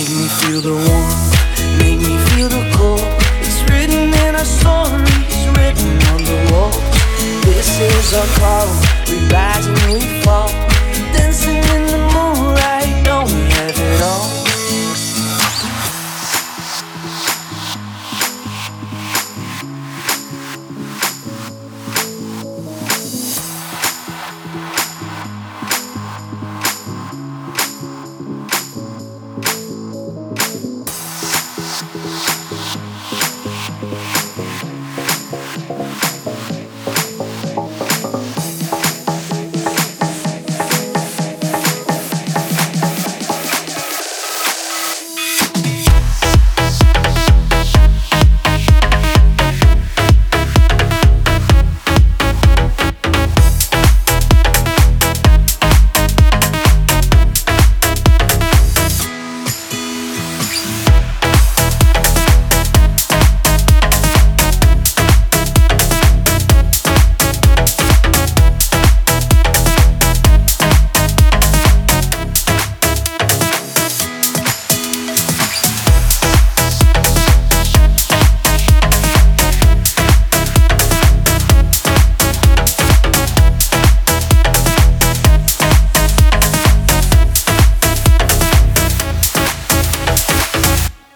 Make me feel the warmth, make me feel the cold. It's written in our stories, written on the walls. This is our call, we rise and we fall.